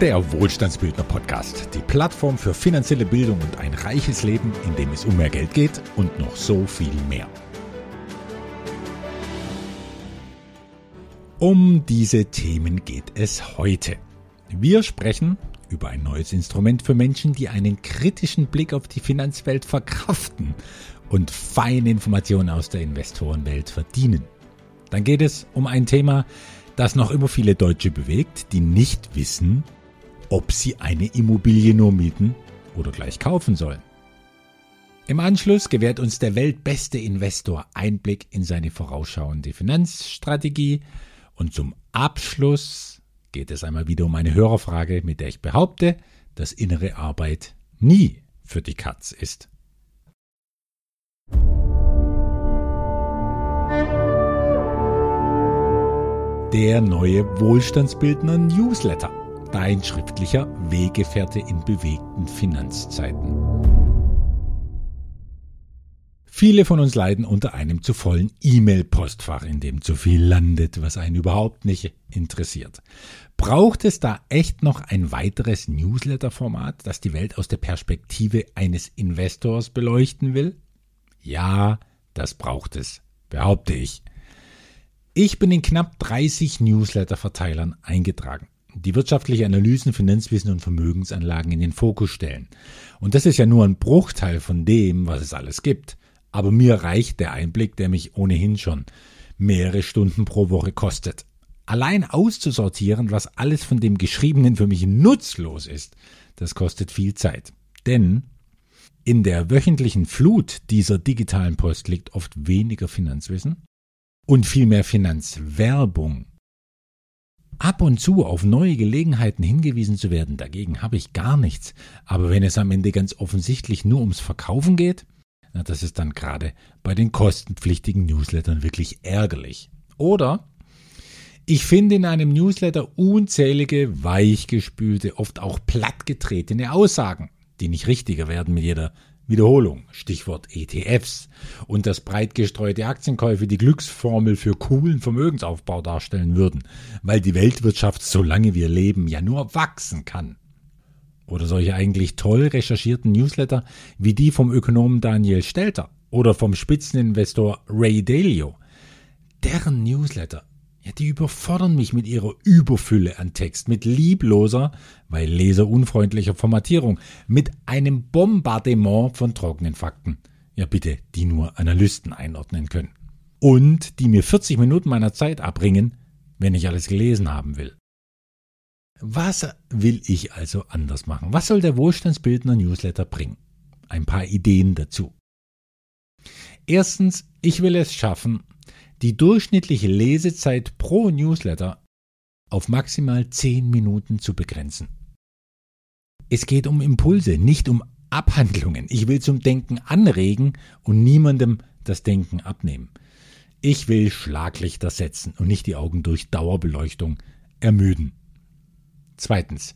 Der Wohlstandsbildner Podcast, die Plattform für finanzielle Bildung und ein reiches Leben, in dem es um mehr Geld geht und noch so viel mehr. Um diese Themen geht es heute. Wir sprechen über ein neues Instrument für Menschen, die einen kritischen Blick auf die Finanzwelt verkraften und feine Informationen aus der Investorenwelt verdienen. Dann geht es um ein Thema, das noch immer viele Deutsche bewegt, die nicht wissen, ob sie eine Immobilie nur mieten oder gleich kaufen sollen. Im Anschluss gewährt uns der weltbeste Investor Einblick in seine vorausschauende Finanzstrategie und zum Abschluss geht es einmal wieder um eine Hörerfrage, mit der ich behaupte, dass innere Arbeit nie für die Katz ist. Der neue Wohlstandsbildner Newsletter dein schriftlicher Weggefährte in bewegten Finanzzeiten. Viele von uns leiden unter einem zu vollen E-Mail-Postfach, in dem zu viel landet, was einen überhaupt nicht interessiert. Braucht es da echt noch ein weiteres Newsletter-Format, das die Welt aus der Perspektive eines Investors beleuchten will? Ja, das braucht es, behaupte ich. Ich bin in knapp 30 Newsletter-Verteilern eingetragen die wirtschaftliche Analysen, Finanzwissen und Vermögensanlagen in den Fokus stellen. Und das ist ja nur ein Bruchteil von dem, was es alles gibt. Aber mir reicht der Einblick, der mich ohnehin schon mehrere Stunden pro Woche kostet. Allein auszusortieren, was alles von dem Geschriebenen für mich nutzlos ist, das kostet viel Zeit. Denn in der wöchentlichen Flut dieser digitalen Post liegt oft weniger Finanzwissen und viel mehr Finanzwerbung ab und zu auf neue Gelegenheiten hingewiesen zu werden, dagegen habe ich gar nichts. Aber wenn es am Ende ganz offensichtlich nur ums Verkaufen geht, na, das ist dann gerade bei den kostenpflichtigen Newslettern wirklich ärgerlich. Oder ich finde in einem Newsletter unzählige weichgespülte, oft auch plattgetretene Aussagen, die nicht richtiger werden mit jeder Wiederholung, Stichwort ETFs und dass breit gestreute Aktienkäufe die Glücksformel für coolen Vermögensaufbau darstellen würden, weil die Weltwirtschaft, solange wir leben, ja nur wachsen kann. Oder solche eigentlich toll recherchierten Newsletter wie die vom Ökonomen Daniel Stelter oder vom Spitzeninvestor Ray Dalio. Deren Newsletter ja, die überfordern mich mit ihrer Überfülle an Text, mit liebloser, weil leserunfreundlicher Formatierung, mit einem Bombardement von trockenen Fakten. Ja, bitte, die nur Analysten einordnen können. Und die mir 40 Minuten meiner Zeit abbringen, wenn ich alles gelesen haben will. Was will ich also anders machen? Was soll der Wohlstandsbildner Newsletter bringen? Ein paar Ideen dazu. Erstens, ich will es schaffen, die durchschnittliche Lesezeit pro Newsletter auf maximal 10 Minuten zu begrenzen. Es geht um Impulse, nicht um Abhandlungen. Ich will zum Denken anregen und niemandem das Denken abnehmen. Ich will Schlaglichter setzen und nicht die Augen durch Dauerbeleuchtung ermüden. Zweitens.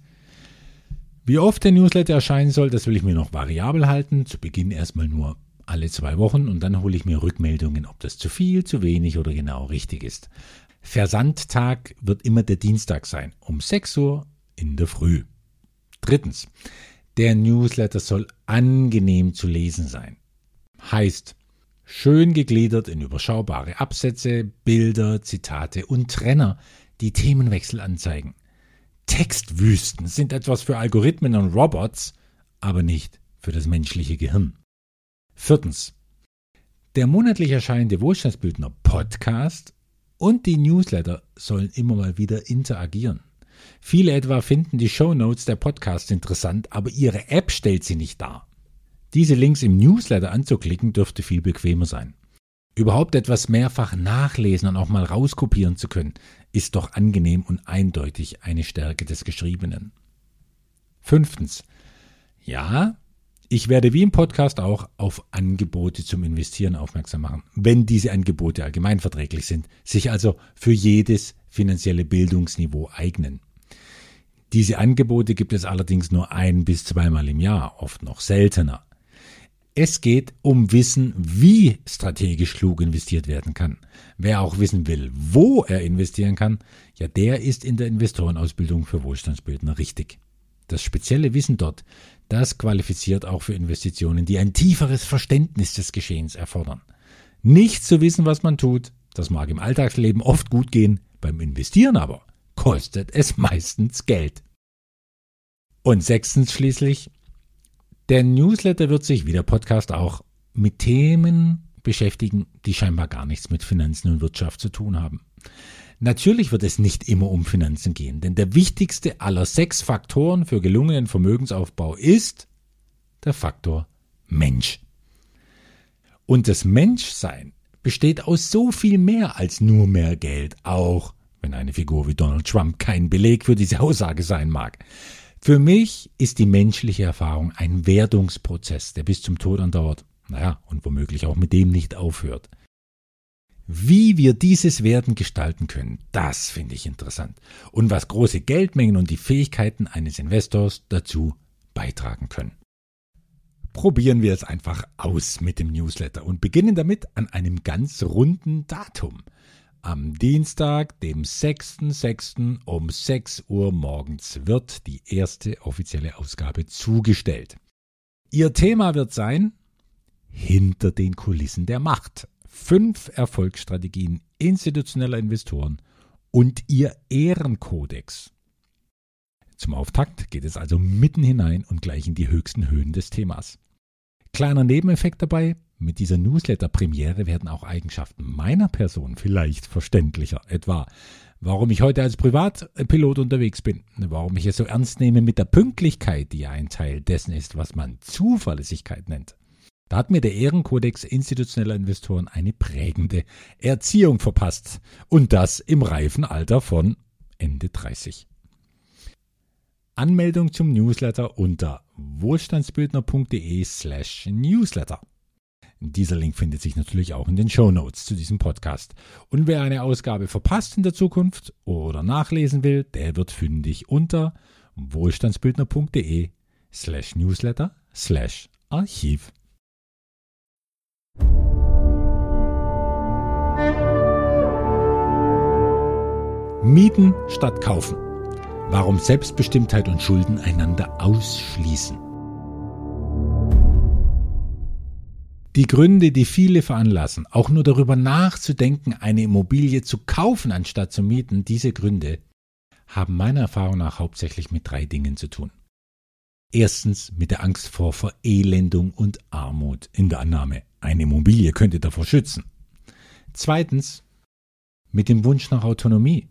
Wie oft der Newsletter erscheinen soll, das will ich mir noch variabel halten. Zu Beginn erstmal nur alle zwei Wochen und dann hole ich mir Rückmeldungen, ob das zu viel, zu wenig oder genau richtig ist. Versandtag wird immer der Dienstag sein, um 6 Uhr in der Früh. Drittens, der Newsletter soll angenehm zu lesen sein. Heißt, schön gegliedert in überschaubare Absätze, Bilder, Zitate und Trenner, die Themenwechsel anzeigen. Textwüsten sind etwas für Algorithmen und Robots, aber nicht für das menschliche Gehirn. Viertens. Der monatlich erscheinende Wohlstandsbildner Podcast und die Newsletter sollen immer mal wieder interagieren. Viele etwa finden die Show Notes der Podcasts interessant, aber ihre App stellt sie nicht dar. Diese Links im Newsletter anzuklicken dürfte viel bequemer sein. Überhaupt etwas mehrfach nachlesen und auch mal rauskopieren zu können, ist doch angenehm und eindeutig eine Stärke des Geschriebenen. Fünftens. Ja, ich werde wie im Podcast auch auf Angebote zum Investieren aufmerksam machen, wenn diese Angebote allgemeinverträglich sind, sich also für jedes finanzielle Bildungsniveau eignen. Diese Angebote gibt es allerdings nur ein bis zweimal im Jahr, oft noch seltener. Es geht um Wissen, wie strategisch klug investiert werden kann. Wer auch wissen will, wo er investieren kann, ja, der ist in der Investorenausbildung für Wohlstandsbildner richtig. Das spezielle Wissen dort, das qualifiziert auch für Investitionen, die ein tieferes Verständnis des Geschehens erfordern. Nicht zu wissen, was man tut, das mag im Alltagsleben oft gut gehen, beim Investieren aber kostet es meistens Geld. Und sechstens schließlich, der Newsletter wird sich, wie der Podcast auch, mit Themen beschäftigen, die scheinbar gar nichts mit Finanzen und Wirtschaft zu tun haben. Natürlich wird es nicht immer um Finanzen gehen, denn der wichtigste aller sechs Faktoren für gelungenen Vermögensaufbau ist der Faktor Mensch. Und das Menschsein besteht aus so viel mehr als nur mehr Geld, auch wenn eine Figur wie Donald Trump kein Beleg für diese Aussage sein mag. Für mich ist die menschliche Erfahrung ein Werdungsprozess, der bis zum Tod andauert. Naja, und womöglich auch mit dem nicht aufhört. Wie wir dieses Werden gestalten können, das finde ich interessant. Und was große Geldmengen und die Fähigkeiten eines Investors dazu beitragen können. Probieren wir es einfach aus mit dem Newsletter und beginnen damit an einem ganz runden Datum. Am Dienstag, dem 6.6. um 6 Uhr morgens wird die erste offizielle Ausgabe zugestellt. Ihr Thema wird sein Hinter den Kulissen der Macht. Fünf Erfolgsstrategien institutioneller Investoren und ihr Ehrenkodex. Zum Auftakt geht es also mitten hinein und gleich in die höchsten Höhen des Themas. Kleiner Nebeneffekt dabei, mit dieser Newsletter-Premiere werden auch Eigenschaften meiner Person vielleicht verständlicher. Etwa, warum ich heute als Privatpilot unterwegs bin, warum ich es so ernst nehme mit der Pünktlichkeit, die ein Teil dessen ist, was man Zuverlässigkeit nennt. Da hat mir der Ehrenkodex institutioneller Investoren eine prägende Erziehung verpasst. Und das im reifen Alter von Ende 30. Anmeldung zum Newsletter unter wohlstandsbildner.de slash newsletter. Dieser Link findet sich natürlich auch in den Show Notes zu diesem Podcast. Und wer eine Ausgabe verpasst in der Zukunft oder nachlesen will, der wird fündig unter wohlstandsbildner.de slash newsletter slash archiv. Mieten statt kaufen. Warum Selbstbestimmtheit und Schulden einander ausschließen. Die Gründe, die viele veranlassen, auch nur darüber nachzudenken, eine Immobilie zu kaufen anstatt zu mieten, diese Gründe haben meiner Erfahrung nach hauptsächlich mit drei Dingen zu tun. Erstens mit der Angst vor Verelendung und Armut in der Annahme, eine Immobilie könnte davor schützen. Zweitens mit dem Wunsch nach Autonomie,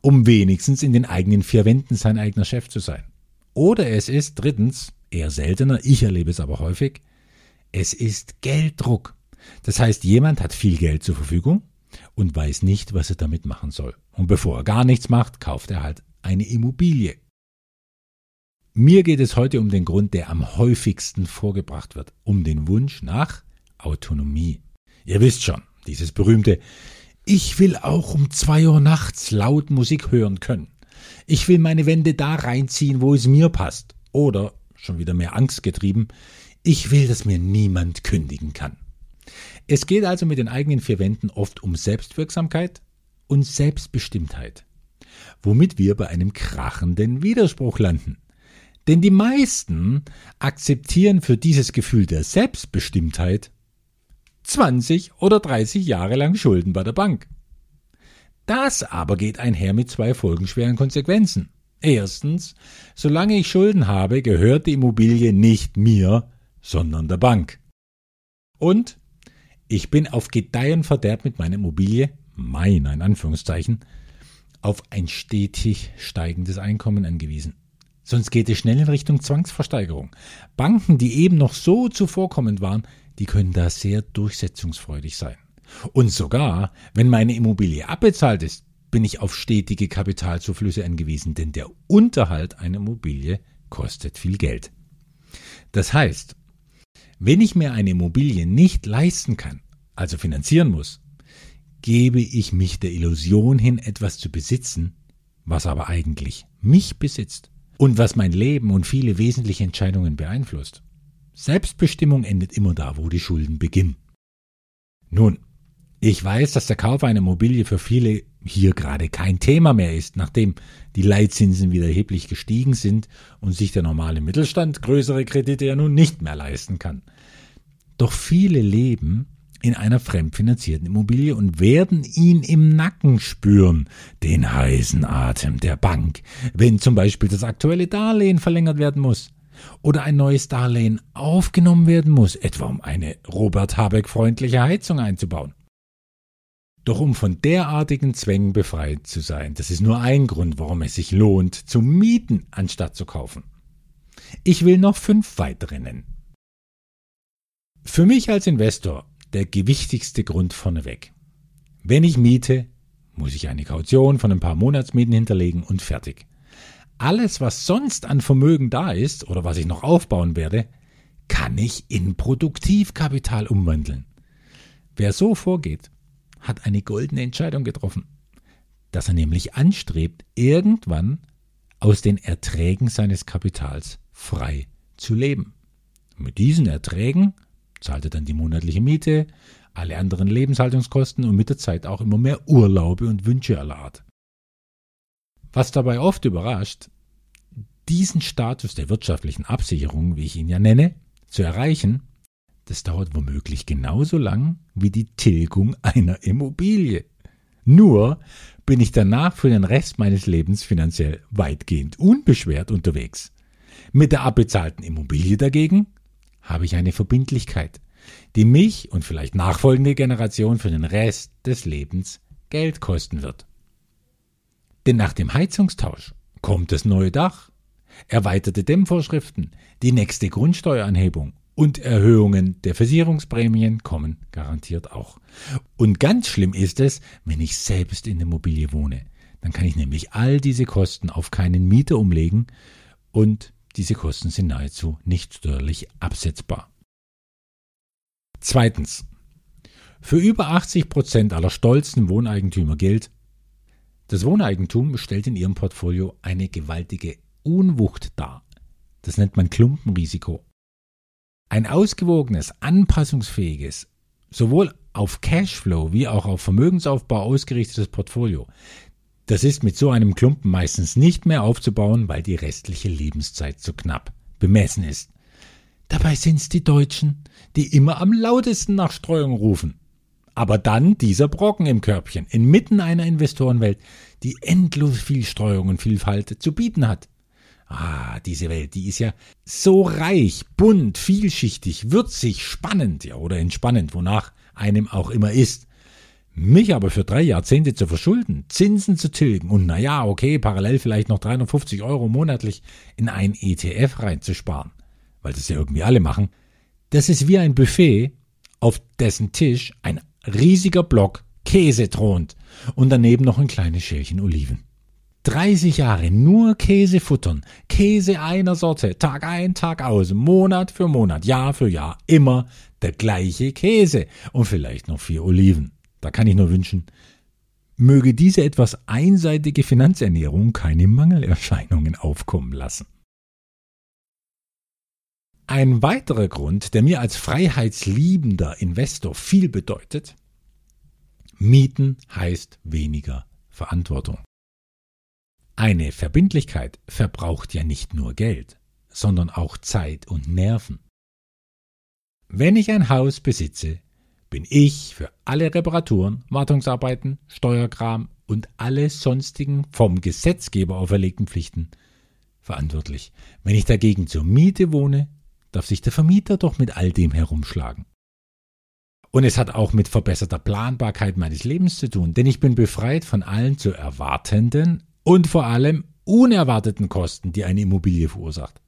um wenigstens in den eigenen vier Wänden sein eigener Chef zu sein. Oder es ist drittens, eher seltener, ich erlebe es aber häufig, es ist Gelddruck. Das heißt, jemand hat viel Geld zur Verfügung und weiß nicht, was er damit machen soll. Und bevor er gar nichts macht, kauft er halt eine Immobilie. Mir geht es heute um den Grund, der am häufigsten vorgebracht wird, um den Wunsch nach Autonomie. Ihr wisst schon, dieses berühmte Ich will auch um zwei Uhr nachts laut Musik hören können. Ich will meine Wände da reinziehen, wo es mir passt. Oder, schon wieder mehr Angst getrieben, ich will, dass mir niemand kündigen kann. Es geht also mit den eigenen vier Wänden oft um Selbstwirksamkeit und Selbstbestimmtheit, womit wir bei einem krachenden Widerspruch landen. Denn die meisten akzeptieren für dieses Gefühl der Selbstbestimmtheit 20 oder 30 Jahre lang Schulden bei der Bank. Das aber geht einher mit zwei folgenschweren Konsequenzen. Erstens, solange ich Schulden habe, gehört die Immobilie nicht mir, sondern der Bank. Und ich bin auf Gedeih und Verderb mit meiner Immobilie, meiner in Anführungszeichen, auf ein stetig steigendes Einkommen angewiesen. Sonst geht es schnell in Richtung Zwangsversteigerung. Banken, die eben noch so zuvorkommend waren, die können da sehr durchsetzungsfreudig sein. Und sogar, wenn meine Immobilie abbezahlt ist, bin ich auf stetige Kapitalzuflüsse angewiesen, denn der Unterhalt einer Immobilie kostet viel Geld. Das heißt, wenn ich mir eine Immobilie nicht leisten kann, also finanzieren muss, gebe ich mich der Illusion hin, etwas zu besitzen, was aber eigentlich mich besitzt und was mein Leben und viele wesentliche Entscheidungen beeinflusst. Selbstbestimmung endet immer da, wo die Schulden beginnen. Nun, ich weiß, dass der Kauf einer Immobilie für viele hier gerade kein Thema mehr ist, nachdem die Leitzinsen wieder erheblich gestiegen sind und sich der normale Mittelstand größere Kredite ja nun nicht mehr leisten kann. Doch viele leben in einer fremdfinanzierten Immobilie und werden ihn im Nacken spüren, den heißen Atem der Bank, wenn zum Beispiel das aktuelle Darlehen verlängert werden muss oder ein neues Darlehen aufgenommen werden muss, etwa um eine Robert Habeck freundliche Heizung einzubauen. Doch um von derartigen Zwängen befreit zu sein, das ist nur ein Grund, warum es sich lohnt, zu mieten, anstatt zu kaufen. Ich will noch fünf weitere nennen. Für mich als Investor der gewichtigste Grund vorneweg. Wenn ich miete, muss ich eine Kaution von ein paar Monatsmieten hinterlegen und fertig. Alles, was sonst an Vermögen da ist oder was ich noch aufbauen werde, kann ich in Produktivkapital umwandeln. Wer so vorgeht, hat eine goldene Entscheidung getroffen, dass er nämlich anstrebt, irgendwann aus den Erträgen seines Kapitals frei zu leben. mit diesen Erträgen zahlt er dann die monatliche Miete, alle anderen Lebenshaltungskosten und mit der Zeit auch immer mehr Urlaube und Wünsche aller Art. Was dabei oft überrascht, diesen Status der wirtschaftlichen Absicherung, wie ich ihn ja nenne, zu erreichen, das dauert womöglich genauso lang wie die Tilgung einer Immobilie. Nur bin ich danach für den Rest meines Lebens finanziell weitgehend unbeschwert unterwegs. Mit der abbezahlten Immobilie dagegen habe ich eine Verbindlichkeit, die mich und vielleicht nachfolgende Generation für den Rest des Lebens Geld kosten wird. Denn nach dem Heizungstausch kommt das neue Dach, erweiterte Dämmvorschriften, die nächste Grundsteueranhebung und Erhöhungen der Versicherungsprämien kommen garantiert auch. Und ganz schlimm ist es, wenn ich selbst in der Immobilie wohne. Dann kann ich nämlich all diese Kosten auf keinen Mieter umlegen und diese Kosten sind nahezu nicht steuerlich absetzbar. Zweitens. Für über 80 Prozent aller stolzen Wohneigentümer gilt, das Wohneigentum stellt in ihrem Portfolio eine gewaltige Unwucht dar. Das nennt man Klumpenrisiko. Ein ausgewogenes, anpassungsfähiges, sowohl auf Cashflow wie auch auf Vermögensaufbau ausgerichtetes Portfolio das ist mit so einem Klumpen meistens nicht mehr aufzubauen, weil die restliche Lebenszeit zu knapp bemessen ist. Dabei sind's die Deutschen, die immer am lautesten nach Streuung rufen. Aber dann dieser Brocken im Körbchen, inmitten einer Investorenwelt, die endlos viel Streuung und Vielfalt zu bieten hat. Ah, diese Welt, die ist ja so reich, bunt, vielschichtig, würzig, spannend, ja, oder entspannend, wonach einem auch immer ist. Mich aber für drei Jahrzehnte zu verschulden, Zinsen zu tilgen und naja, okay, parallel vielleicht noch 350 Euro monatlich in ein ETF reinzusparen, weil das ja irgendwie alle machen, das ist wie ein Buffet, auf dessen Tisch ein riesiger Block Käse thront und daneben noch ein kleines Schälchen Oliven. 30 Jahre nur Käse futtern, Käse einer Sorte, Tag ein, Tag aus, Monat für Monat, Jahr für Jahr, immer der gleiche Käse und vielleicht noch vier Oliven. Da kann ich nur wünschen, möge diese etwas einseitige Finanzernährung keine Mangelerscheinungen aufkommen lassen. Ein weiterer Grund, der mir als freiheitsliebender Investor viel bedeutet, Mieten heißt weniger Verantwortung. Eine Verbindlichkeit verbraucht ja nicht nur Geld, sondern auch Zeit und Nerven. Wenn ich ein Haus besitze, bin ich für alle Reparaturen, Wartungsarbeiten, Steuerkram und alle sonstigen vom Gesetzgeber auferlegten Pflichten verantwortlich. Wenn ich dagegen zur Miete wohne, darf sich der Vermieter doch mit all dem herumschlagen. Und es hat auch mit verbesserter Planbarkeit meines Lebens zu tun, denn ich bin befreit von allen zu erwartenden und vor allem unerwarteten Kosten, die eine Immobilie verursacht.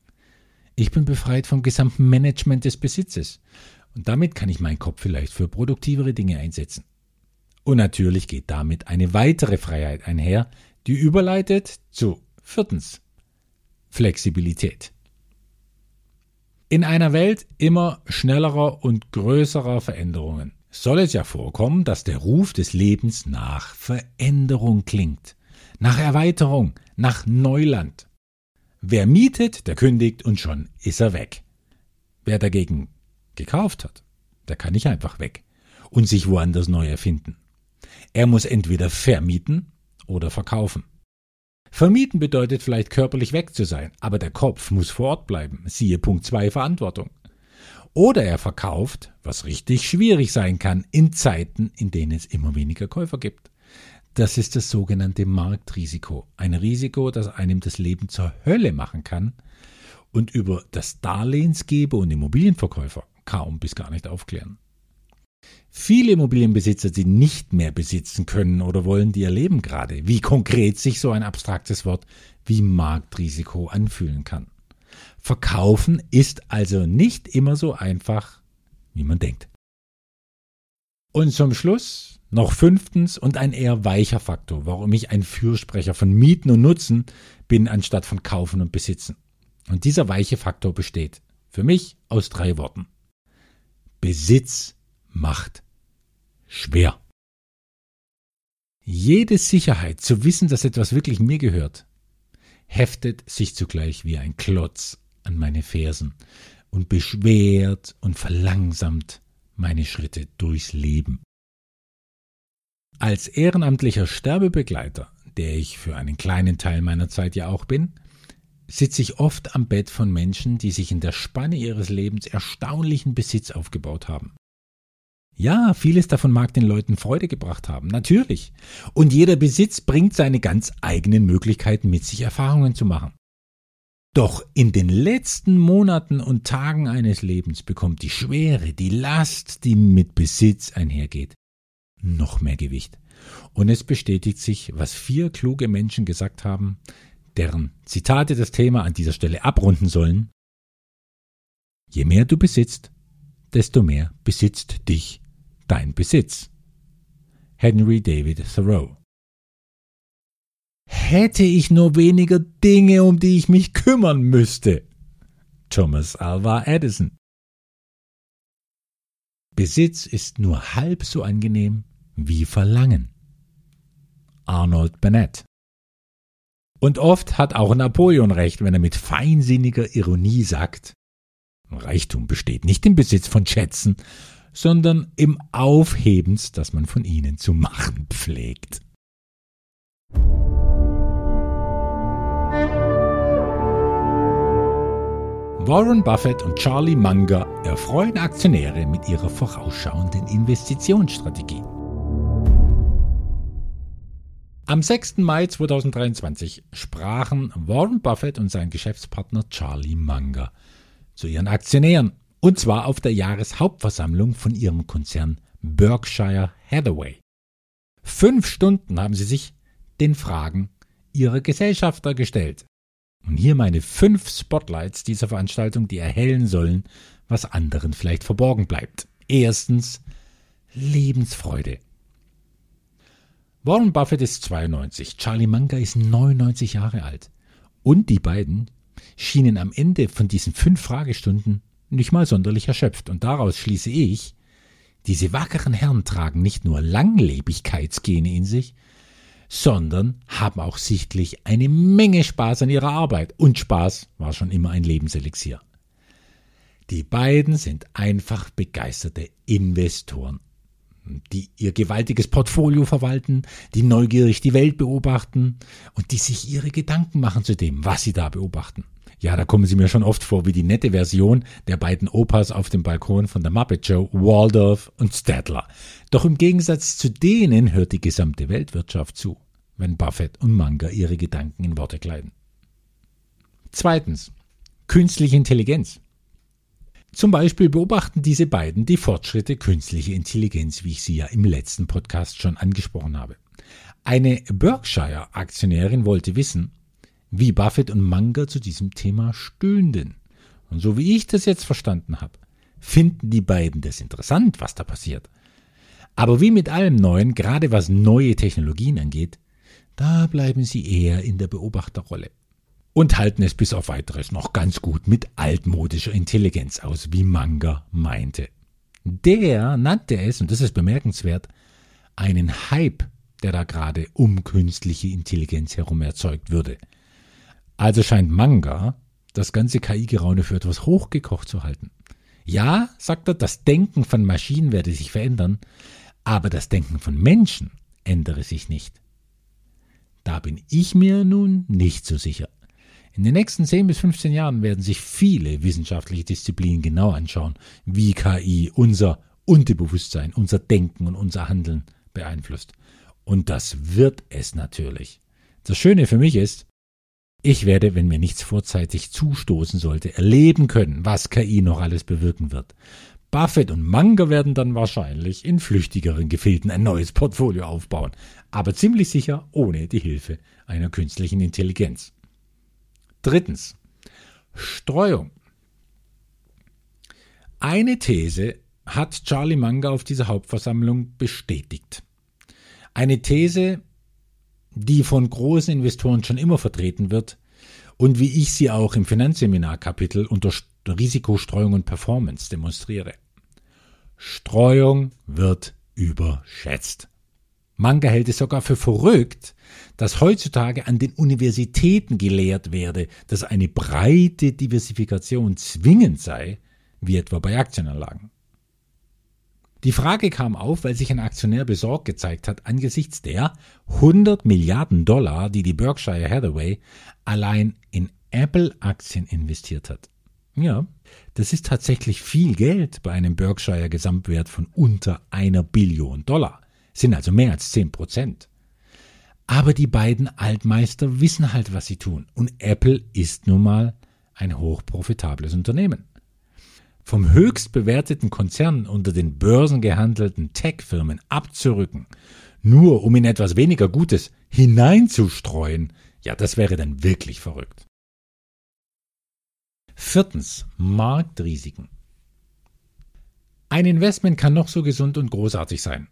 Ich bin befreit vom gesamten Management des Besitzes und damit kann ich meinen Kopf vielleicht für produktivere Dinge einsetzen. Und natürlich geht damit eine weitere Freiheit einher, die überleitet zu viertens Flexibilität. In einer Welt immer schnellerer und größerer Veränderungen soll es ja vorkommen, dass der Ruf des Lebens nach Veränderung klingt, nach Erweiterung, nach Neuland. Wer mietet, der kündigt und schon ist er weg. Wer dagegen gekauft hat, der kann nicht einfach weg und sich woanders neu erfinden. Er muss entweder vermieten oder verkaufen. Vermieten bedeutet vielleicht körperlich weg zu sein, aber der Kopf muss vor Ort bleiben. Siehe Punkt 2 Verantwortung. Oder er verkauft, was richtig schwierig sein kann, in Zeiten, in denen es immer weniger Käufer gibt. Das ist das sogenannte Marktrisiko. Ein Risiko, das einem das Leben zur Hölle machen kann und über das Darlehensgeber und Immobilienverkäufer kaum bis gar nicht aufklären. Viele Immobilienbesitzer, die nicht mehr besitzen können oder wollen, die erleben gerade, wie konkret sich so ein abstraktes Wort wie Marktrisiko anfühlen kann. Verkaufen ist also nicht immer so einfach, wie man denkt. Und zum Schluss noch fünftens und ein eher weicher Faktor, warum ich ein Fürsprecher von Mieten und Nutzen bin, anstatt von Kaufen und Besitzen. Und dieser weiche Faktor besteht für mich aus drei Worten. Besitz macht schwer. Jede Sicherheit zu wissen, dass etwas wirklich mir gehört, heftet sich zugleich wie ein Klotz an meine Fersen und beschwert und verlangsamt meine Schritte durchs Leben. Als ehrenamtlicher Sterbebegleiter, der ich für einen kleinen Teil meiner Zeit ja auch bin, sitze ich oft am Bett von Menschen, die sich in der Spanne ihres Lebens erstaunlichen Besitz aufgebaut haben. Ja, vieles davon mag den Leuten Freude gebracht haben, natürlich. Und jeder Besitz bringt seine ganz eigenen Möglichkeiten mit sich, Erfahrungen zu machen. Doch in den letzten Monaten und Tagen eines Lebens bekommt die Schwere, die Last, die mit Besitz einhergeht, noch mehr Gewicht. Und es bestätigt sich, was vier kluge Menschen gesagt haben, deren Zitate das Thema an dieser Stelle abrunden sollen. Je mehr du besitzt, desto mehr besitzt dich dein Besitz. Henry David Thoreau Hätte ich nur weniger Dinge, um die ich mich kümmern müsste. Thomas Alva Edison Besitz ist nur halb so angenehm wie Verlangen. Arnold Bennett Und oft hat auch Napoleon recht, wenn er mit feinsinniger Ironie sagt, Reichtum besteht nicht im Besitz von Schätzen, sondern im Aufhebens, das man von ihnen zu machen pflegt. Warren Buffett und Charlie Munger erfreuen Aktionäre mit ihrer vorausschauenden Investitionsstrategie. Am 6. Mai 2023 sprachen Warren Buffett und sein Geschäftspartner Charlie Munger zu ihren Aktionären und zwar auf der Jahreshauptversammlung von ihrem Konzern Berkshire Hathaway. Fünf Stunden haben sie sich den Fragen ihrer Gesellschafter gestellt. Und hier meine fünf Spotlights dieser Veranstaltung, die erhellen sollen, was anderen vielleicht verborgen bleibt. Erstens Lebensfreude. Warren Buffett ist 92, Charlie Munger ist 99 Jahre alt. Und die beiden schienen am Ende von diesen fünf Fragestunden nicht mal sonderlich erschöpft. Und daraus schließe ich, diese wackeren Herren tragen nicht nur Langlebigkeitsgene in sich, sondern haben auch sichtlich eine Menge Spaß an ihrer Arbeit. Und Spaß war schon immer ein Lebenselixier. Die beiden sind einfach begeisterte Investoren, die ihr gewaltiges Portfolio verwalten, die neugierig die Welt beobachten und die sich ihre Gedanken machen zu dem, was sie da beobachten. Ja, da kommen sie mir schon oft vor wie die nette Version der beiden Opas auf dem Balkon von der Muppet Show, Waldorf und Stadler. Doch im Gegensatz zu denen hört die gesamte Weltwirtschaft zu, wenn Buffett und Munger ihre Gedanken in Worte kleiden. Zweitens. Künstliche Intelligenz. Zum Beispiel beobachten diese beiden die Fortschritte künstlicher Intelligenz, wie ich sie ja im letzten Podcast schon angesprochen habe. Eine Berkshire-Aktionärin wollte wissen, wie Buffett und Munger zu diesem Thema stünden. Und so wie ich das jetzt verstanden habe, finden die beiden das interessant, was da passiert. Aber wie mit allem Neuen, gerade was neue Technologien angeht, da bleiben sie eher in der Beobachterrolle. Und halten es bis auf weiteres noch ganz gut mit altmodischer Intelligenz aus, wie Munger meinte. Der nannte es, und das ist bemerkenswert, einen Hype, der da gerade um künstliche Intelligenz herum erzeugt würde. Also scheint Manga das ganze KI-Geraune für etwas hochgekocht zu halten. Ja, sagt er, das Denken von Maschinen werde sich verändern, aber das Denken von Menschen ändere sich nicht. Da bin ich mir nun nicht so sicher. In den nächsten 10 bis 15 Jahren werden sich viele wissenschaftliche Disziplinen genau anschauen, wie KI unser Unterbewusstsein, unser Denken und unser Handeln beeinflusst. Und das wird es natürlich. Das Schöne für mich ist, ich werde, wenn mir nichts vorzeitig zustoßen sollte, erleben können, was KI noch alles bewirken wird. Buffett und Munger werden dann wahrscheinlich in flüchtigeren Gefilden ein neues Portfolio aufbauen, aber ziemlich sicher ohne die Hilfe einer künstlichen Intelligenz. Drittens. Streuung. Eine These hat Charlie Munger auf dieser Hauptversammlung bestätigt. Eine These, die von großen Investoren schon immer vertreten wird und wie ich sie auch im Finanzseminarkapitel unter Risikostreuung und Performance demonstriere. Streuung wird überschätzt. Manga hält es sogar für verrückt, dass heutzutage an den Universitäten gelehrt werde, dass eine breite Diversifikation zwingend sei, wie etwa bei Aktienanlagen. Die Frage kam auf, weil sich ein Aktionär besorgt gezeigt hat angesichts der 100 Milliarden Dollar, die die Berkshire Hathaway allein in Apple-Aktien investiert hat. Ja, das ist tatsächlich viel Geld bei einem Berkshire Gesamtwert von unter einer Billion Dollar. Sind also mehr als 10 Prozent. Aber die beiden Altmeister wissen halt, was sie tun. Und Apple ist nun mal ein hochprofitables Unternehmen vom höchst bewerteten Konzern unter den börsengehandelten Tech-Firmen abzurücken, nur um in etwas weniger Gutes hineinzustreuen, ja, das wäre dann wirklich verrückt. Viertens, Marktrisiken. Ein Investment kann noch so gesund und großartig sein.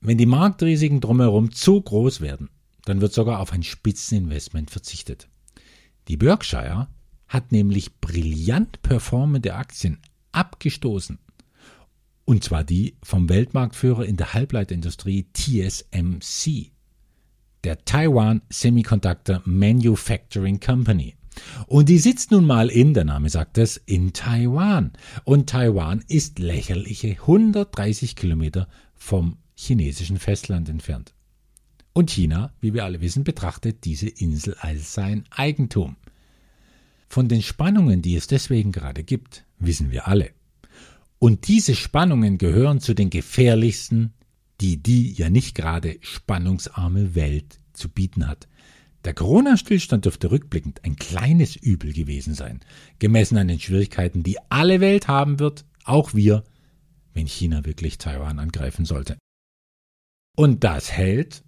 Wenn die Marktrisiken drumherum zu groß werden, dann wird sogar auf ein Spitzeninvestment verzichtet. Die Berkshire hat nämlich brillant performende Aktien abgestoßen. Und zwar die vom Weltmarktführer in der Halbleiterindustrie TSMC, der Taiwan Semiconductor Manufacturing Company. Und die sitzt nun mal in, der Name sagt es, in Taiwan. Und Taiwan ist lächerliche 130 Kilometer vom chinesischen Festland entfernt. Und China, wie wir alle wissen, betrachtet diese Insel als sein Eigentum. Von den Spannungen, die es deswegen gerade gibt, wissen wir alle. Und diese Spannungen gehören zu den gefährlichsten, die die ja nicht gerade spannungsarme Welt zu bieten hat. Der Corona-Stillstand dürfte rückblickend ein kleines Übel gewesen sein, gemessen an den Schwierigkeiten, die alle Welt haben wird, auch wir, wenn China wirklich Taiwan angreifen sollte. Und das hält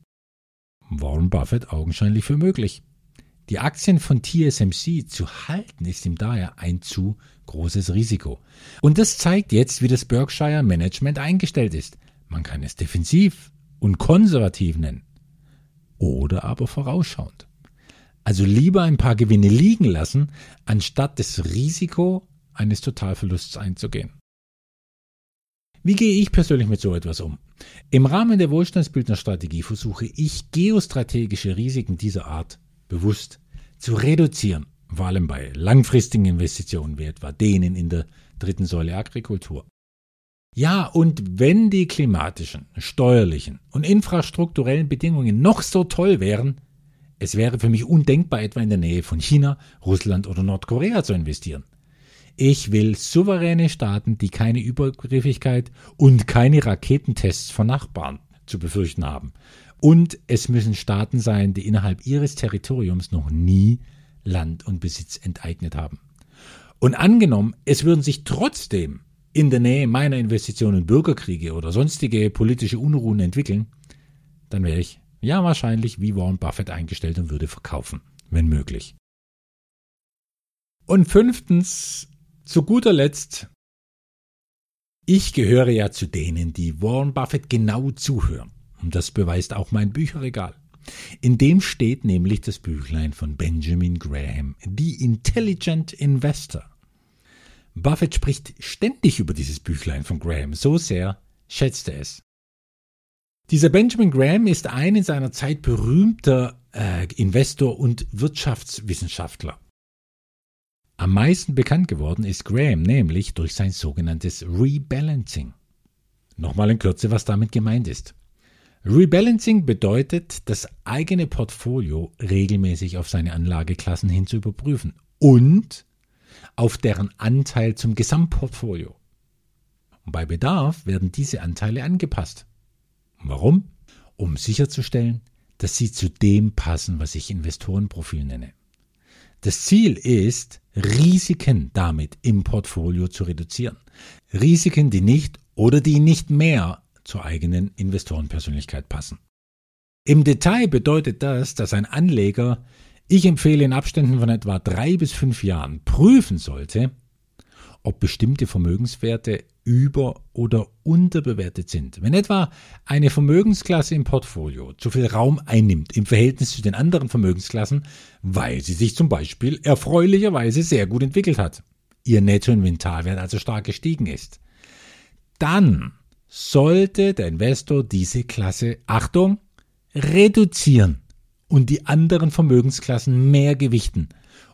Warren Buffett augenscheinlich für möglich. Die Aktien von TSMC zu halten ist ihm daher ein zu großes Risiko. Und das zeigt jetzt, wie das Berkshire Management eingestellt ist. Man kann es defensiv und konservativ nennen. Oder aber vorausschauend. Also lieber ein paar Gewinne liegen lassen, anstatt das Risiko eines Totalverlusts einzugehen. Wie gehe ich persönlich mit so etwas um? Im Rahmen der Wohlstandsbildnerstrategie versuche ich geostrategische Risiken dieser Art bewusst zu reduzieren, vor allem bei langfristigen Investitionen wie etwa denen in der dritten Säule Agrikultur. Ja, und wenn die klimatischen, steuerlichen und infrastrukturellen Bedingungen noch so toll wären, es wäre für mich undenkbar, etwa in der Nähe von China, Russland oder Nordkorea zu investieren. Ich will souveräne Staaten, die keine Übergriffigkeit und keine Raketentests von Nachbarn zu befürchten haben. Und es müssen Staaten sein, die innerhalb ihres Territoriums noch nie Land und Besitz enteignet haben. Und angenommen, es würden sich trotzdem in der Nähe meiner Investitionen Bürgerkriege oder sonstige politische Unruhen entwickeln, dann wäre ich ja wahrscheinlich wie Warren Buffett eingestellt und würde verkaufen, wenn möglich. Und fünftens, zu guter Letzt, ich gehöre ja zu denen, die Warren Buffett genau zuhören. Und das beweist auch mein Bücherregal. In dem steht nämlich das Büchlein von Benjamin Graham, The Intelligent Investor. Buffett spricht ständig über dieses Büchlein von Graham, so sehr schätzt er es. Dieser Benjamin Graham ist ein in seiner Zeit berühmter äh, Investor und Wirtschaftswissenschaftler. Am meisten bekannt geworden ist Graham nämlich durch sein sogenanntes Rebalancing. Nochmal in Kürze, was damit gemeint ist. Rebalancing bedeutet, das eigene Portfolio regelmäßig auf seine Anlageklassen hin zu überprüfen und auf deren Anteil zum Gesamtportfolio. Und bei Bedarf werden diese Anteile angepasst. Warum? Um sicherzustellen, dass sie zu dem passen, was ich Investorenprofil nenne. Das Ziel ist, Risiken damit im Portfolio zu reduzieren. Risiken, die nicht oder die nicht mehr zur eigenen Investorenpersönlichkeit passen. Im Detail bedeutet das, dass ein Anleger, ich empfehle in Abständen von etwa drei bis fünf Jahren, prüfen sollte, ob bestimmte Vermögenswerte über- oder unterbewertet sind. Wenn etwa eine Vermögensklasse im Portfolio zu viel Raum einnimmt im Verhältnis zu den anderen Vermögensklassen, weil sie sich zum Beispiel erfreulicherweise sehr gut entwickelt hat, ihr Nettoinventarwert also stark gestiegen ist, dann sollte der Investor diese Klasse, Achtung, reduzieren und die anderen Vermögensklassen mehr gewichten,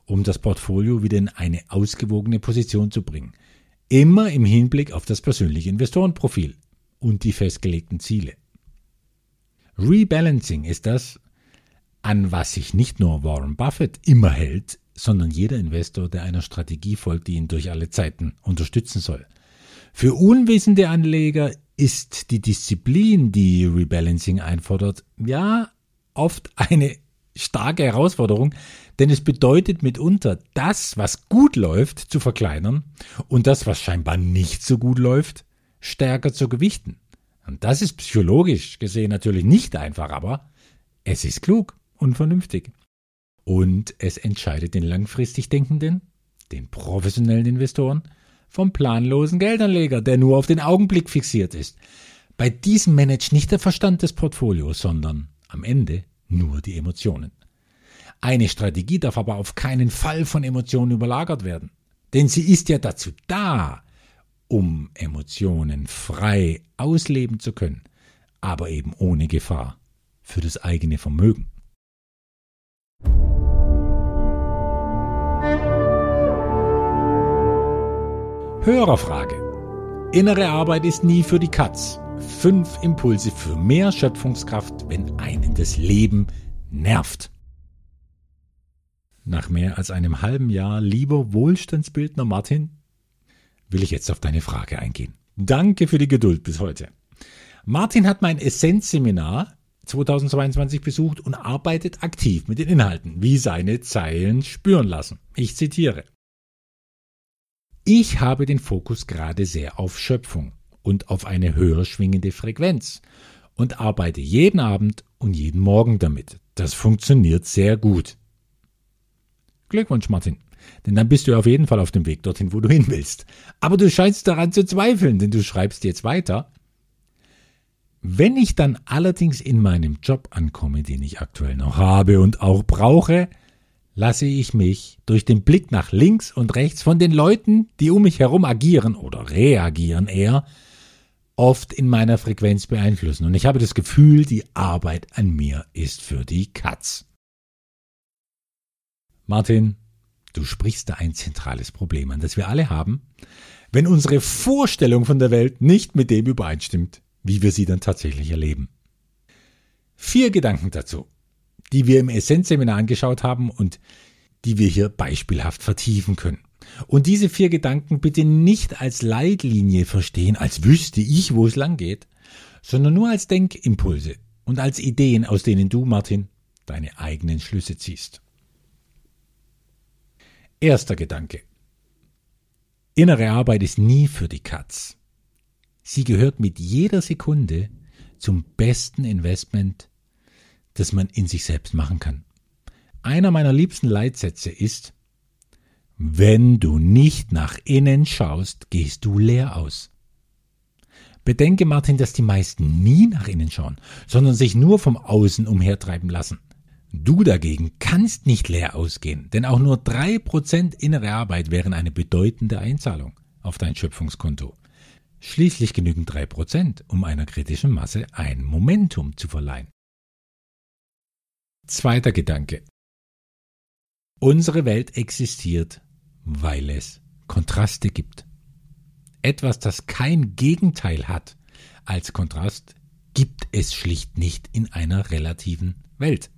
um das Portfolio wieder in eine ausgewogene Position zu bringen. Immer im Hinblick auf das persönliche Investorenprofil und die festgelegten Ziele. Rebalancing ist das, an was sich nicht nur Warren Buffett immer hält, sondern jeder Investor, der einer Strategie folgt, die ihn durch alle Zeiten unterstützen soll. Für unwissende Anleger ist die Disziplin, die Rebalancing einfordert, ja oft eine starke Herausforderung, denn es bedeutet mitunter, das, was gut läuft, zu verkleinern und das, was scheinbar nicht so gut läuft, stärker zu gewichten. Und das ist psychologisch gesehen natürlich nicht einfach, aber es ist klug und vernünftig. Und es entscheidet den langfristig Denkenden, den professionellen Investoren, vom planlosen Geldanleger, der nur auf den Augenblick fixiert ist. Bei diesem managt nicht der Verstand des Portfolios, sondern am Ende nur die Emotionen. Eine Strategie darf aber auf keinen Fall von Emotionen überlagert werden. Denn sie ist ja dazu da, um Emotionen frei ausleben zu können, aber eben ohne Gefahr für das eigene Vermögen. Hörerfrage. Innere Arbeit ist nie für die Katz. Fünf Impulse für mehr Schöpfungskraft, wenn einen das Leben nervt. Nach mehr als einem halben Jahr, lieber Wohlstandsbildner Martin, will ich jetzt auf deine Frage eingehen. Danke für die Geduld bis heute. Martin hat mein Essenzseminar 2022 besucht und arbeitet aktiv mit den Inhalten, wie seine Zeilen spüren lassen. Ich zitiere. Ich habe den Fokus gerade sehr auf Schöpfung und auf eine höher schwingende Frequenz und arbeite jeden Abend und jeden Morgen damit. Das funktioniert sehr gut. Glückwunsch, Martin. Denn dann bist du auf jeden Fall auf dem Weg dorthin, wo du hin willst. Aber du scheinst daran zu zweifeln, denn du schreibst jetzt weiter. Wenn ich dann allerdings in meinem Job ankomme, den ich aktuell noch habe und auch brauche, lasse ich mich durch den Blick nach links und rechts von den Leuten, die um mich herum agieren oder reagieren eher, oft in meiner Frequenz beeinflussen. Und ich habe das Gefühl, die Arbeit an mir ist für die Katz. Martin, du sprichst da ein zentrales Problem an, das wir alle haben, wenn unsere Vorstellung von der Welt nicht mit dem übereinstimmt, wie wir sie dann tatsächlich erleben. Vier Gedanken dazu, die wir im Essenzseminar angeschaut haben und die wir hier beispielhaft vertiefen können. Und diese vier Gedanken bitte nicht als Leitlinie verstehen, als wüsste ich, wo es lang geht, sondern nur als Denkimpulse und als Ideen, aus denen du, Martin, deine eigenen Schlüsse ziehst. Erster Gedanke. Innere Arbeit ist nie für die Katz. Sie gehört mit jeder Sekunde zum besten Investment, das man in sich selbst machen kann. Einer meiner liebsten Leitsätze ist, wenn du nicht nach innen schaust, gehst du leer aus. Bedenke, Martin, dass die meisten nie nach innen schauen, sondern sich nur vom Außen umhertreiben lassen. Du dagegen kannst nicht leer ausgehen, denn auch nur drei Prozent innere Arbeit wären eine bedeutende Einzahlung auf dein Schöpfungskonto. Schließlich genügen drei Prozent, um einer kritischen Masse ein Momentum zu verleihen. Zweiter Gedanke. Unsere Welt existiert, weil es Kontraste gibt. Etwas, das kein Gegenteil hat als Kontrast, gibt es schlicht nicht in einer relativen Welt.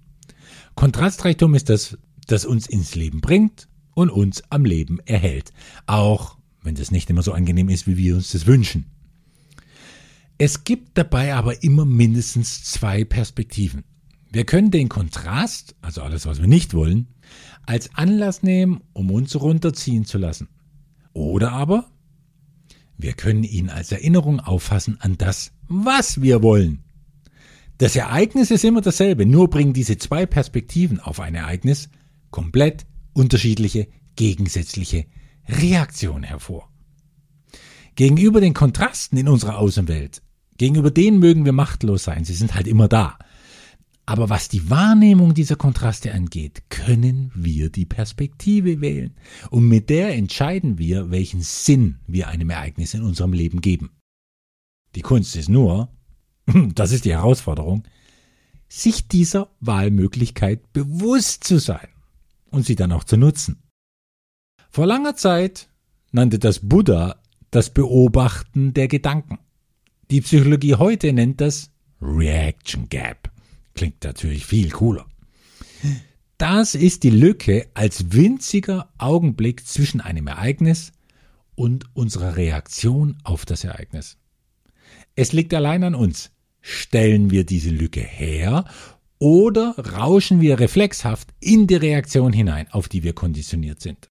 Kontrastreichtum ist das, das uns ins Leben bringt und uns am Leben erhält, auch wenn das nicht immer so angenehm ist, wie wir uns das wünschen. Es gibt dabei aber immer mindestens zwei Perspektiven. Wir können den Kontrast, also alles, was wir nicht wollen, als Anlass nehmen, um uns runterziehen zu lassen. Oder aber wir können ihn als Erinnerung auffassen an das, was wir wollen. Das Ereignis ist immer dasselbe, nur bringen diese zwei Perspektiven auf ein Ereignis komplett unterschiedliche, gegensätzliche Reaktionen hervor. Gegenüber den Kontrasten in unserer Außenwelt Gegenüber denen mögen wir machtlos sein, sie sind halt immer da. Aber was die Wahrnehmung dieser Kontraste angeht, können wir die Perspektive wählen. Und mit der entscheiden wir, welchen Sinn wir einem Ereignis in unserem Leben geben. Die Kunst ist nur, das ist die Herausforderung, sich dieser Wahlmöglichkeit bewusst zu sein und sie dann auch zu nutzen. Vor langer Zeit nannte das Buddha das Beobachten der Gedanken. Die Psychologie heute nennt das Reaction Gap. Klingt natürlich viel cooler. Das ist die Lücke als winziger Augenblick zwischen einem Ereignis und unserer Reaktion auf das Ereignis. Es liegt allein an uns. Stellen wir diese Lücke her oder rauschen wir reflexhaft in die Reaktion hinein, auf die wir konditioniert sind.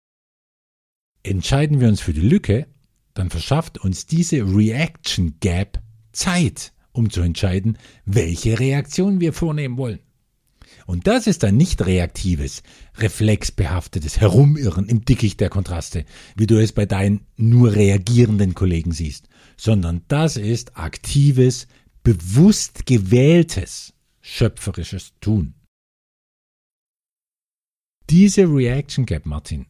Entscheiden wir uns für die Lücke, dann verschafft uns diese Reaction Gap Zeit, um zu entscheiden, welche Reaktion wir vornehmen wollen. Und das ist ein nicht reaktives, reflexbehaftetes Herumirren im Dickicht der Kontraste, wie du es bei deinen nur reagierenden Kollegen siehst, sondern das ist aktives, bewusst gewähltes, schöpferisches Tun. Diese Reaction Gap, Martin,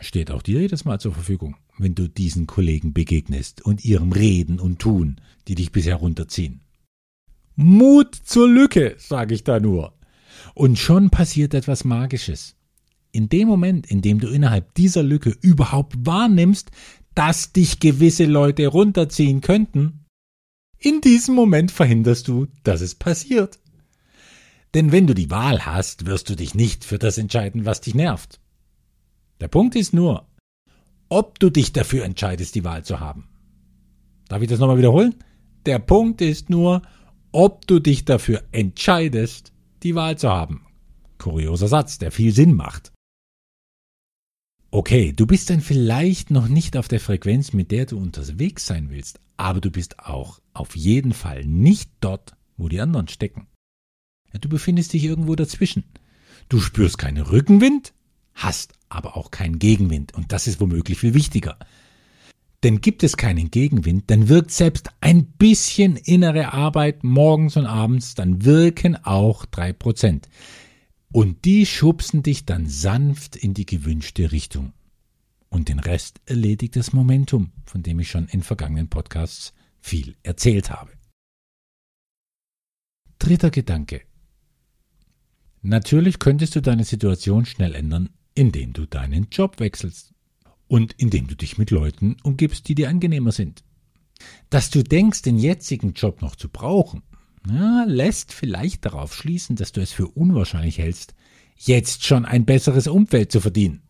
steht auch dir jedes Mal zur Verfügung wenn du diesen Kollegen begegnest und ihrem Reden und Tun, die dich bisher runterziehen. Mut zur Lücke, sage ich da nur. Und schon passiert etwas Magisches. In dem Moment, in dem du innerhalb dieser Lücke überhaupt wahrnimmst, dass dich gewisse Leute runterziehen könnten, in diesem Moment verhinderst du, dass es passiert. Denn wenn du die Wahl hast, wirst du dich nicht für das entscheiden, was dich nervt. Der Punkt ist nur, ob du dich dafür entscheidest, die Wahl zu haben. Darf ich das nochmal wiederholen? Der Punkt ist nur, ob du dich dafür entscheidest, die Wahl zu haben. Kurioser Satz, der viel Sinn macht. Okay, du bist dann vielleicht noch nicht auf der Frequenz, mit der du unterwegs sein willst, aber du bist auch auf jeden Fall nicht dort, wo die anderen stecken. Du befindest dich irgendwo dazwischen. Du spürst keinen Rückenwind, hast aber auch keinen Gegenwind. Und das ist womöglich viel wichtiger. Denn gibt es keinen Gegenwind, dann wirkt selbst ein bisschen innere Arbeit morgens und abends, dann wirken auch drei Prozent. Und die schubsen dich dann sanft in die gewünschte Richtung. Und den Rest erledigt das Momentum, von dem ich schon in vergangenen Podcasts viel erzählt habe. Dritter Gedanke. Natürlich könntest du deine Situation schnell ändern, indem du deinen Job wechselst und indem du dich mit Leuten umgibst, die dir angenehmer sind. Dass du denkst, den jetzigen Job noch zu brauchen, ja, lässt vielleicht darauf schließen, dass du es für unwahrscheinlich hältst, jetzt schon ein besseres Umfeld zu verdienen.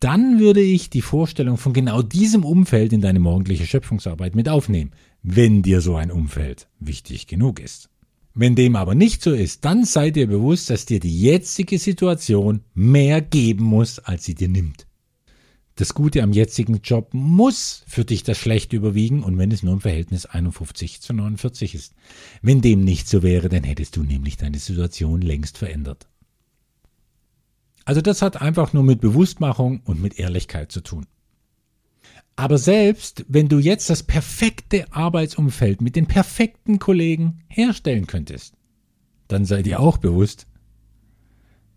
Dann würde ich die Vorstellung von genau diesem Umfeld in deine morgendliche Schöpfungsarbeit mit aufnehmen, wenn dir so ein Umfeld wichtig genug ist. Wenn dem aber nicht so ist, dann sei dir bewusst, dass dir die jetzige Situation mehr geben muss, als sie dir nimmt. Das Gute am jetzigen Job muss für dich das Schlechte überwiegen und wenn es nur im Verhältnis 51 zu 49 ist. Wenn dem nicht so wäre, dann hättest du nämlich deine Situation längst verändert. Also das hat einfach nur mit Bewusstmachung und mit Ehrlichkeit zu tun. Aber selbst wenn du jetzt das perfekte Arbeitsumfeld mit den perfekten Kollegen herstellen könntest, dann sei dir auch bewusst,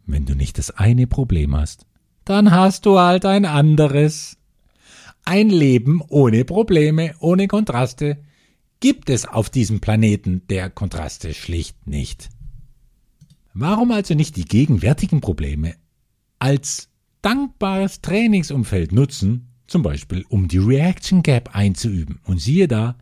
wenn du nicht das eine Problem hast, dann hast du halt ein anderes. Ein Leben ohne Probleme, ohne Kontraste gibt es auf diesem Planeten der Kontraste schlicht nicht. Warum also nicht die gegenwärtigen Probleme als dankbares Trainingsumfeld nutzen, zum Beispiel um die Reaction Gap einzuüben. Und siehe da,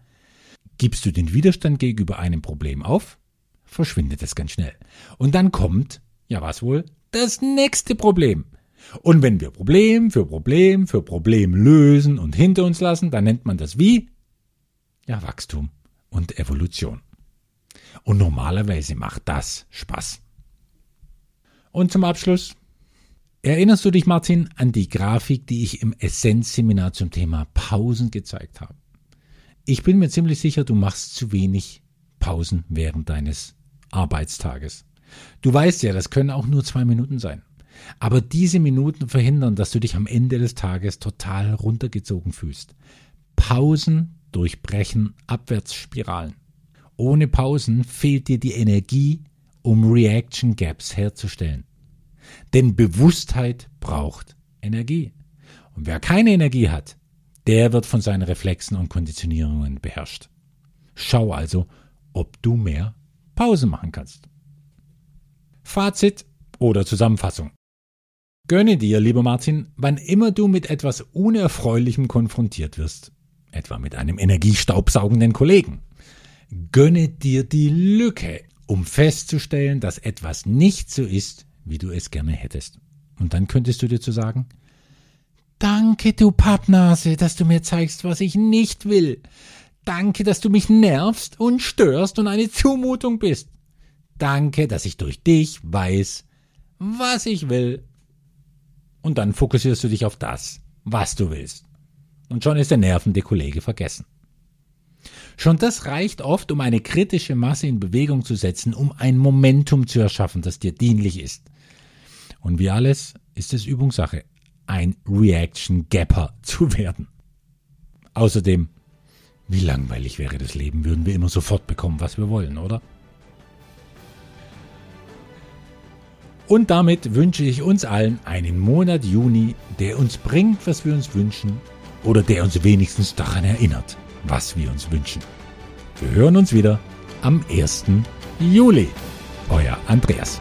gibst du den Widerstand gegenüber einem Problem auf, verschwindet es ganz schnell. Und dann kommt, ja was wohl, das nächste Problem. Und wenn wir Problem für Problem für Problem lösen und hinter uns lassen, dann nennt man das wie? Ja, Wachstum und Evolution. Und normalerweise macht das Spaß. Und zum Abschluss, erinnerst du dich, Martin, an die Grafik, die ich im Essenz-Seminar zum Thema Pausen gezeigt habe? Ich bin mir ziemlich sicher, du machst zu wenig Pausen während deines Arbeitstages. Du weißt ja, das können auch nur zwei Minuten sein. Aber diese Minuten verhindern, dass du dich am Ende des Tages total runtergezogen fühlst. Pausen durchbrechen Abwärtsspiralen. Ohne Pausen fehlt dir die Energie, um Reaction Gaps herzustellen. Denn Bewusstheit braucht Energie. Und wer keine Energie hat, der wird von seinen Reflexen und Konditionierungen beherrscht. Schau also, ob du mehr Pause machen kannst. Fazit oder Zusammenfassung. Gönne dir, lieber Martin, wann immer du mit etwas Unerfreulichem konfrontiert wirst, etwa mit einem energiestaubsaugenden Kollegen, gönne dir die Lücke, um festzustellen, dass etwas nicht so ist, wie du es gerne hättest. Und dann könntest du dir zu sagen, Danke, du Pappnase, dass du mir zeigst, was ich nicht will. Danke, dass du mich nervst und störst und eine Zumutung bist. Danke, dass ich durch dich weiß, was ich will. Und dann fokussierst du dich auf das, was du willst. Und schon ist der nervende Kollege vergessen. Schon das reicht oft, um eine kritische Masse in Bewegung zu setzen, um ein Momentum zu erschaffen, das dir dienlich ist. Und wie alles ist es Übungssache, ein Reaction Gapper zu werden. Außerdem, wie langweilig wäre das Leben, würden wir immer sofort bekommen, was wir wollen, oder? Und damit wünsche ich uns allen einen Monat Juni, der uns bringt, was wir uns wünschen, oder der uns wenigstens daran erinnert, was wir uns wünschen. Wir hören uns wieder am 1. Juli. Euer Andreas.